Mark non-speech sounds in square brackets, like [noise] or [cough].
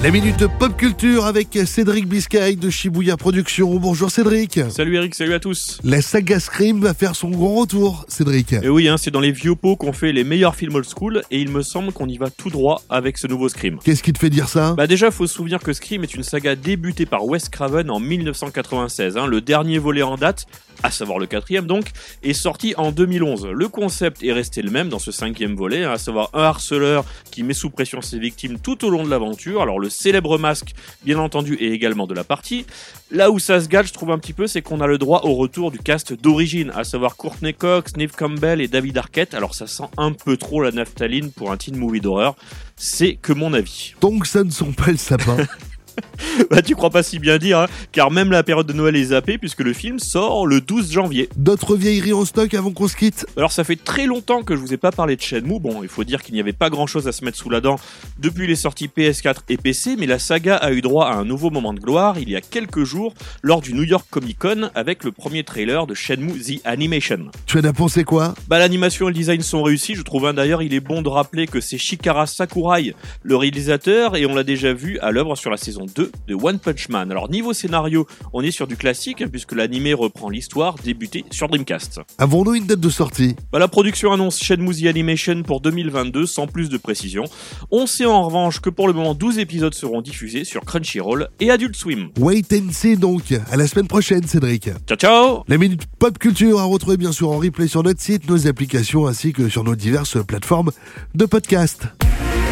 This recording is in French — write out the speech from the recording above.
La minute pop culture avec Cédric Biscay de Shibuya Productions. Bonjour Cédric. Salut Eric, salut à tous. La saga Scream va faire son grand retour, Cédric. Et oui, hein, c'est dans les vieux pots qu'on fait les meilleurs films old school et il me semble qu'on y va tout droit avec ce nouveau Scream. Qu'est-ce qui te fait dire ça? Bah déjà, faut se souvenir que Scream est une saga débutée par Wes Craven en 1996. Hein, le dernier volet en date, à savoir le quatrième donc, est sorti en 2011. Le concept est resté le même dans ce cinquième volet, hein, à savoir un harceleur qui met sous pression ses victimes tout au long de l'aventure. Alors le célèbre masque, bien entendu, est également de la partie. Là où ça se gâche, je trouve un petit peu, c'est qu'on a le droit au retour du cast d'origine, à savoir Courtney Cox, Neve Campbell et David Arquette. Alors ça sent un peu trop la naphtaline pour un teen movie d'horreur. C'est que mon avis. Donc ça ne sont pas le sapin. [laughs] [laughs] bah tu crois pas si bien dire, hein, car même la période de Noël est zappée puisque le film sort le 12 janvier. D'autres vieilleries en stock avant qu'on se quitte Alors ça fait très longtemps que je vous ai pas parlé de Shenmue, bon il faut dire qu'il n'y avait pas grand chose à se mettre sous la dent depuis les sorties PS4 et PC, mais la saga a eu droit à un nouveau moment de gloire il y a quelques jours lors du New York Comic Con avec le premier trailer de Shenmue The Animation. Tu en as pensé quoi? Bah l'animation et le design sont réussis, je trouve hein, d'ailleurs il est bon de rappeler que c'est Shikara Sakurai le réalisateur et on l'a déjà vu à l'œuvre sur la saison 2 de One Punch Man. Alors niveau scénario, on est sur du classique hein, puisque l'animé reprend l'histoire débutée sur Dreamcast. Avons-nous une date de sortie? Bah, la production annonce Shenmue The Animation pour 2022 sans plus de précision. On sait en revanche que pour le moment 12 épisodes seront diffusés sur Crunchyroll et Adult Swim. Wait and see donc. À la semaine prochaine, Cédric. Ciao ciao La minute pop culture à retrouver bien sûr en replay sur notre site, nos applications ainsi que sur nos diverses plateformes de podcast.